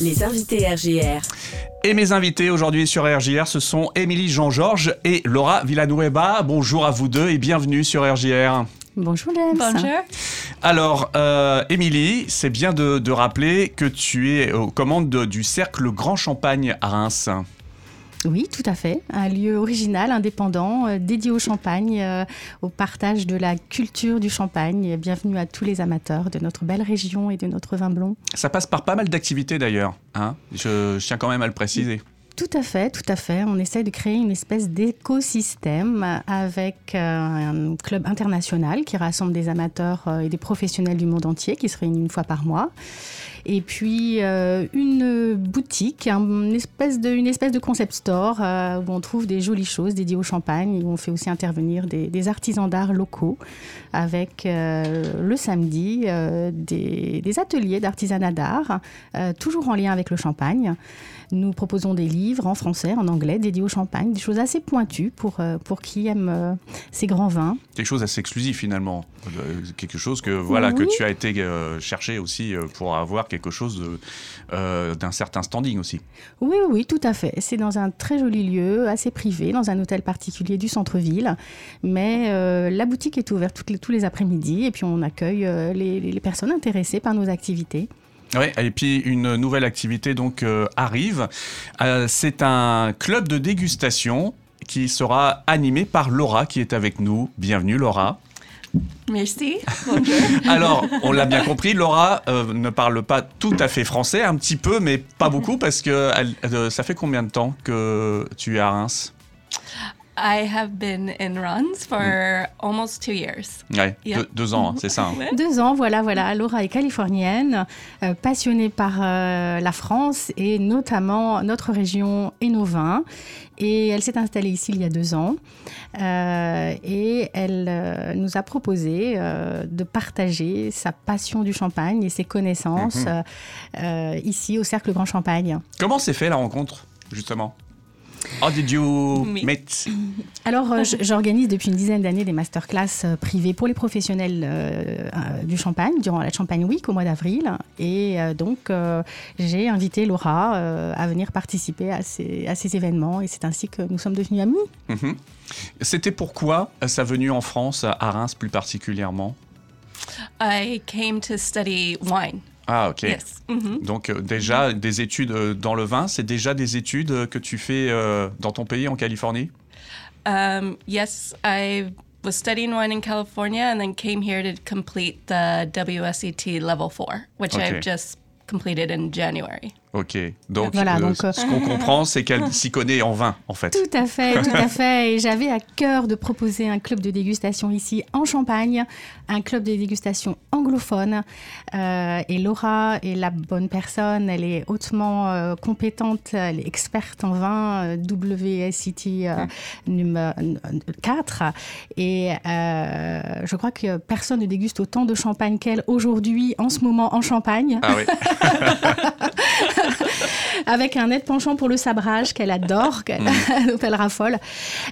Les invités RJR. Et mes invités aujourd'hui sur RJR, ce sont Émilie Jean-Georges et Laura Villanueva. Bonjour à vous deux et bienvenue sur RJR. Bonjour James. Bonjour. Alors, euh, Émilie, c'est bien de, de rappeler que tu es aux commandes de- du Cercle Grand Champagne à Reims. Oui, tout à fait. Un lieu original, indépendant, euh, dédié au champagne, euh, au partage de la culture du champagne. Bienvenue à tous les amateurs de notre belle région et de notre vin blond. Ça passe par pas mal d'activités d'ailleurs. Hein je, je tiens quand même à le préciser. Tout à fait, tout à fait. On essaie de créer une espèce d'écosystème avec euh, un club international qui rassemble des amateurs euh, et des professionnels du monde entier qui se réunissent une fois par mois. Et puis euh, une boutique, un- une espèce de, espèce de concept store où on trouve des jolies choses dédiées au champagne, où on fait aussi intervenir des, artisans d'art locaux avec le samedi des, des ateliers d'artisanat d'art, toujours en lien avec le champagne. Nous proposons des livres en français, en anglais, dédiés au champagne, des choses assez pointues pour, euh, pour qui aime euh, ces grands vins. Quelque chose assez exclusif finalement. Euh, quelque chose que, voilà, que tu as été chercher aussi pour avoir quelque chose d'un certain standing aussi. Oui, oui, oui, tout à fait. C'est dans un très joli lieu, assez privé, dans un hôtel particulier du centre-ville. Mais euh, la boutique est ouverte toutes les- tous les après-midi et puis on accueille euh, les, les personnes intéressées par nos activités. Ouais, et puis une nouvelle activité donc euh, arrive. Euh, c'est un club de dégustation qui sera animé par Laura qui est avec nous. Bienvenue Laura. Merci. Bonjour. Alors, on l'a bien compris, Laura euh, ne parle pas tout à fait français, un petit peu, mais pas beaucoup parce que elle- ça fait combien de temps que tu es à Reims? I have been in runs for almost two years. Ouais, Yeah. deux, deux ans, hein, c'est ça. hein. Deux ans, voilà, voilà. Laura est californienne, euh, passionnée par euh, la France et notamment notre région et nos vins. Et elle s'est installée ici il y a deux ans. Euh, et elle euh, nous a proposé euh, de partager sa passion du champagne et ses connaissances euh, ici au Cercle Grand Champagne. Comment s'est fait la rencontre, justement? How did you Me- meet? Alors, euh, j'organise depuis une dizaine d'années des masterclass euh, privées pour les professionnels euh, du champagne durant la Champagne Week au mois d'avril. Et euh, donc, euh, j'ai invité Laura euh, à venir participer à ces, à ces événements. Et c'est ainsi que nous sommes devenus amis. Mhm. C'était pourquoi sa venue en France, à Reims plus particulièrement? I came to study wine. Ah, ok. Yes. Mhm. Donc euh, déjà, des études euh, dans le vin, c'est déjà des études euh, que tu fais dans ton pays, en Californie? Um, yes, I was studying wine in California and then came here to complete the WSET level four, which Okay. I've just completed in January. Ok. Donc, Voilà, euh, donc, euh, ce qu'on comprend, c'est qu'elle s'y connaît en vin, en fait. Tout à fait, tout à fait. Et j'avais à cœur de proposer un club de dégustation ici en Champagne, un club de dégustation anglophone. Euh, et Laura est la bonne personne. Elle est hautement euh, compétente, elle est experte en vin, euh, numéro 4. Et je crois que personne ne déguste autant de champagne qu'elle aujourd'hui, en ce moment, en Champagne Ah oui. avec un net penchant pour le sabrage qu'elle adore, qu'elle dont elle raffole.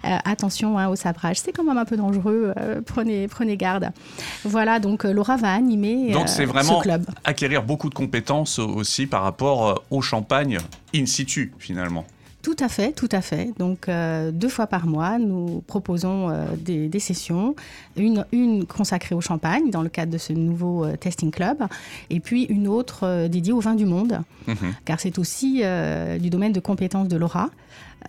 Euh, attention hein, au sabrage, c'est quand même un peu dangereux, euh, prenez, prenez garde. Voilà, donc euh, Laura va animer Donc c'est vraiment ce club. acquérir beaucoup de compétences aussi par rapport au champagne in situ, finalement. Tout à fait, tout à fait. Donc euh, deux fois par mois, nous proposons euh, des, des sessions, une, une consacrée au champagne dans le cadre de ce nouveau euh, testing club, et puis une autre dédiée au vin du monde, Mhm. car c'est aussi du domaine de compétence de Laura.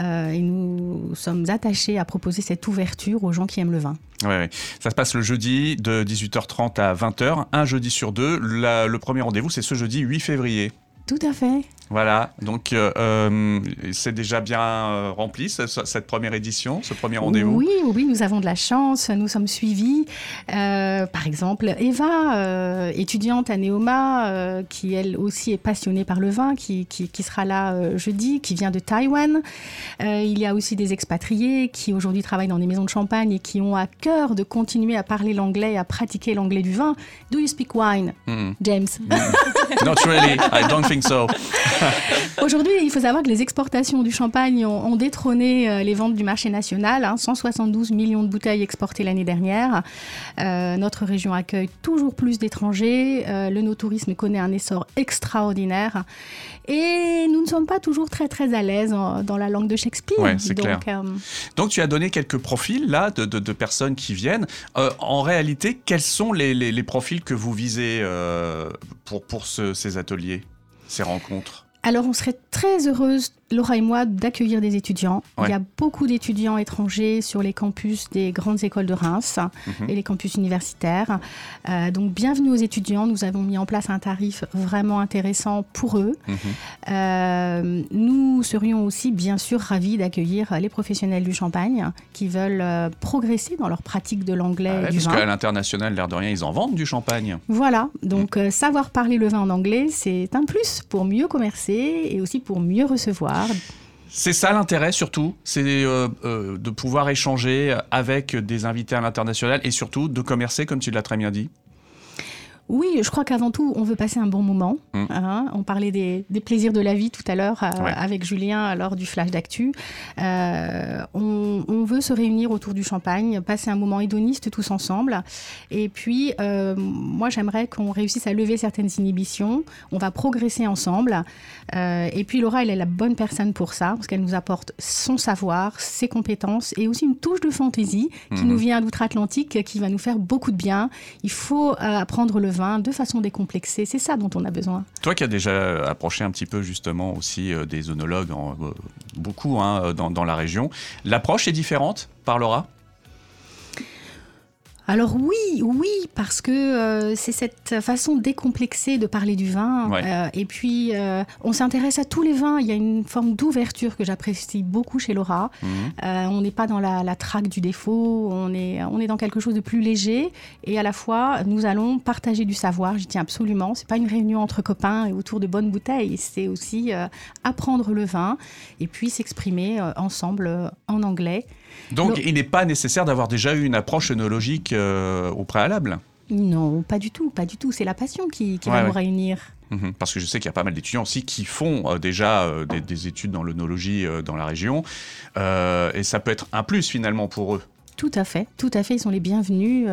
Euh, et nous sommes attachés à proposer cette ouverture aux gens qui aiment le vin. Ouais, ouais. Ça se passe le jeudi de 18h30 à 20h, un jeudi sur deux. La- le premier rendez-vous, c'est ce jeudi 8 février. Tout à fait. Voilà, donc euh, euh, c'est déjà bien euh, rempli ce- ce- cette première édition, ce premier rendez-vous. Oui, oui, nous avons de la chance, nous sommes suivis. Euh, par exemple, Eva, euh, étudiante à Neoma, qui elle aussi est passionnée par le vin, qui, qui, qui sera là jeudi, qui vient de Taïwan. Il y a aussi des expatriés qui aujourd'hui travaillent dans des maisons de champagne et qui ont à cœur de continuer à parler l'anglais, à pratiquer l'anglais du vin. Do you speak wine, Mhm. James? Not really. I don't think so. Aujourd'hui, il faut savoir que les exportations du champagne ont, détrôné euh, les ventes du marché national. 172 hein. millions de bouteilles exportées l'année dernière. Euh, notre région accueille toujours plus d'étrangers. Euh, le no-tourisme connaît un essor extraordinaire. Et nous ne sommes pas toujours très très à l'aise dans la langue de Shakespeare. Ouais, c'est clair. Donc tu as donné quelques profils là de, de, personnes qui viennent. en réalité, quels sont les, les, profils que vous visez pour, pour ces ateliers, ces rencontres alors, on serait très heureuse Laura et moi, d'accueillir des étudiants. Il y a beaucoup d'étudiants étrangers sur les campus des grandes écoles de Reims mhm. et les campus universitaires. Euh, donc, bienvenue aux étudiants. Nous avons mis en place un tarif vraiment intéressant pour eux. Mhm. Euh, nous serions aussi, bien sûr, ravis d'accueillir les professionnels du champagne qui veulent euh, progresser dans leur pratique de l'anglais. Ah parce qu'à l'international, l'air de rien, ils en vendent du champagne. Voilà. Donc, mm. savoir parler le vin en anglais, c'est un plus pour mieux commercer et aussi pour mieux recevoir. C'est ça l'intérêt surtout, c'est euh, euh, de pouvoir échanger avec des invités à l'international et surtout de commercer comme tu l'as très bien dit. Oui, je crois qu'avant tout, on veut passer un bon moment. Mm. Hein. on parlait des, plaisirs de la vie tout à l'heure euh, avec Julien lors du flash d'actu. Euh, on, se réunir autour du champagne, passer un moment hédoniste tous ensemble. Et puis, euh, moi, j'aimerais qu'on réussisse à lever certaines inhibitions. On va progresser ensemble. et puis, Laura, elle est la bonne personne pour ça, parce qu'elle nous apporte son savoir, ses compétences et aussi une touche de fantaisie qui mm-hmm. nous vient d'outre-Atlantique, qui va nous faire beaucoup de bien. Il faut apprendre le de façon décomplexée. C'est ça dont on a besoin. Toi qui as déjà approché un petit peu justement aussi euh, des œnologues, euh, beaucoup hein, dans, la région, l'approche est différente par Laura? Alors oui, oui, parce que euh, c'est cette façon décomplexée de parler du vin. Euh, et puis, euh, on s'intéresse à tous les vins. Il y a une forme d'ouverture que j'apprécie beaucoup chez Laura. Mhm. on n'est pas dans la, traque du défaut, on est, on est dans quelque chose de plus léger. Et à la fois, nous allons partager du savoir. J'y tiens absolument. C'est pas une réunion entre copains et autour de bonnes bouteilles. C'est aussi apprendre le vin et puis s'exprimer ensemble en anglais. Donc, il n'est pas nécessaire d'avoir déjà eu une approche œnologique euh, au préalable Non, pas du tout, pas du tout. C'est la passion qui, va nous réunir. Mhm. parce que je sais qu'il y a pas mal d'étudiants aussi qui font euh, déjà euh, des, études dans l'œnologie dans la région. et ça peut être un plus finalement pour eux. Tout à fait, tout à fait, ils sont les bienvenus.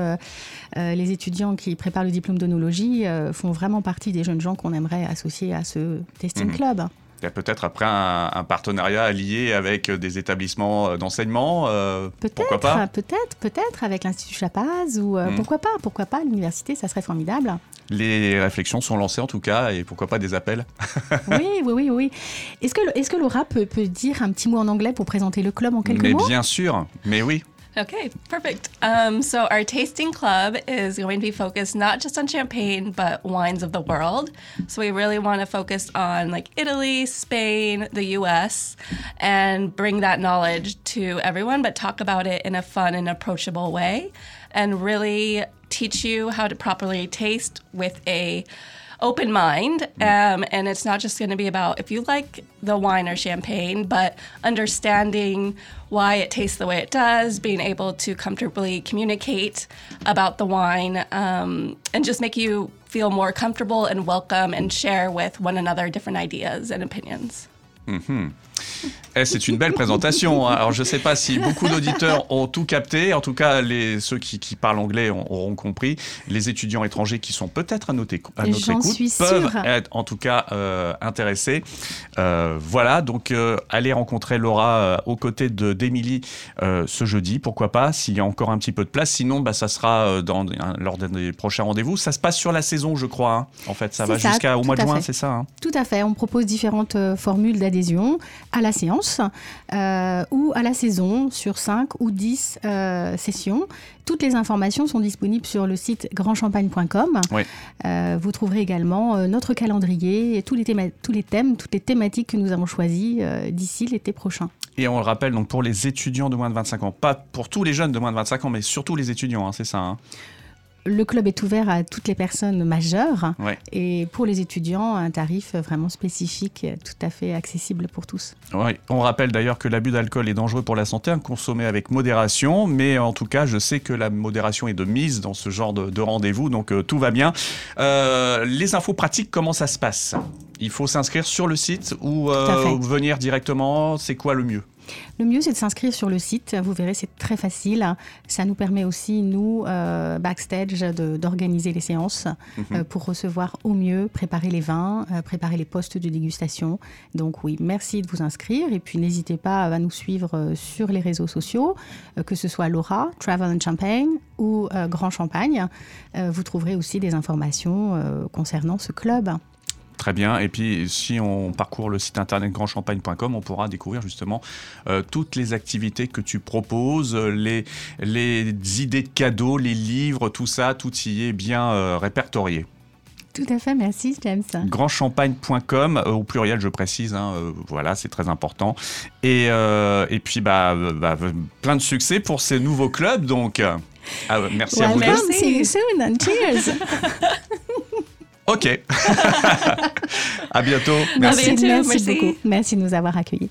les étudiants qui préparent le diplôme d'onologie font vraiment partie des jeunes gens qu'on aimerait associer à ce testing mhm. club. Il y a peut-être après un, partenariat lié avec des établissements euh, d'enseignement. Euh, peut-être, peut-être, peut-être avec l'Institut Chapaz ou euh, hmm. pourquoi pas, pourquoi pas l'université, ça serait formidable. Les réflexions sont lancées en tout cas et pourquoi pas des appels? oui, oui, oui, oui. Est-ce que, est-ce que Laura peut, peut, dire un petit mot en anglais pour présenter le club en quelques mots? Mais bien sûr, mais oui. Okay, perfect. Um, so, our tasting club is going to be focused not just on champagne, but wines of the world. So, we really want to focus on like Italy, Spain, the US, and bring that knowledge to everyone, but talk about it in a fun and approachable way and really teach you how to properly taste with a open mind. Um, and it's not just going to be about if you like the wine or champagne, but understanding why it tastes the way it does, being able to comfortably communicate about the wine, um, and just make you feel more comfortable and welcome and share with one another different ideas and opinions. Mm-hmm. Eh, c'est une belle présentation. Hein. Alors, je ne sais pas si beaucoup d'auditeurs ont tout capté. En tout cas, les, ceux qui, parlent anglais auront compris. Les étudiants étrangers qui sont peut-être à, noter, à notre écoute peuvent être en tout cas euh, intéressés. Euh, voilà, donc euh, allez rencontrer Laura aux côtés d'Émilie ce jeudi. Pourquoi pas, s'il y a encore un petit peu de place. Sinon, bah, ça sera dans, lors des prochains rendez-vous. Ça se passe sur la saison, je crois. Hein. En fait, ça va jusqu'au mois de juin, c'est ça hein. Tout à fait. On propose différentes formules d'adhésion à la séance euh, ou à la saison sur 5 ou 10 euh, sessions. Toutes les informations sont disponibles sur le site grandchampagne.com. Euh, vous trouverez également notre calendrier et tous les, tous les thèmes, toutes les thématiques que nous avons choisies d'ici l'été prochain. Et on le rappelle, donc pour les étudiants de moins de 25 ans, pas pour tous les jeunes de moins de 25 ans, mais surtout les étudiants, hein, c'est ça hein le club est ouvert à toutes les personnes majeures Ouais. et pour les étudiants, un tarif vraiment spécifique, tout à fait accessible pour tous. Ouais. On rappelle d'ailleurs que l'abus d'alcool est dangereux pour la santé, à consommer avec modération, mais en tout cas, je sais que la modération est de mise dans ce genre de, de rendez-vous, donc euh, tout va bien. Euh, les infos pratiques, comment ça se passe? Il faut s'inscrire sur le site ou euh, venir directement C'est quoi le mieux? Le mieux, c'est de s'inscrire sur le site. Vous verrez, c'est très facile. Ça nous permet aussi, nous, euh, backstage, d'organiser les séances euh, pour recevoir au mieux, préparer les vins, euh, préparer les postes de dégustation. Donc oui, merci de vous inscrire. Et puis, n'hésitez pas à nous suivre sur les réseaux sociaux, que ce soit Laura, Travel and Champagne ou Grand Champagne. Vous trouverez aussi des informations concernant ce club. Très bien. Et puis, si on parcourt le site internet grandchampagne.com, on pourra découvrir justement euh, toutes les activités que tu proposes, les, les idées de cadeaux, les livres, tout ça, tout y est bien euh, répertorié. Tout à fait, merci James. grandchampagne.com euh, au pluriel je précise hein, euh, voilà c'est très important et, euh, et puis bah, bah, plein de succès pour ces nouveaux clubs donc ah, merci à vous deux. Merci. see you soon and cheers. ok à bientôt À merci bientôt, merci merci. beaucoup. Merci de nous avoir accueillis.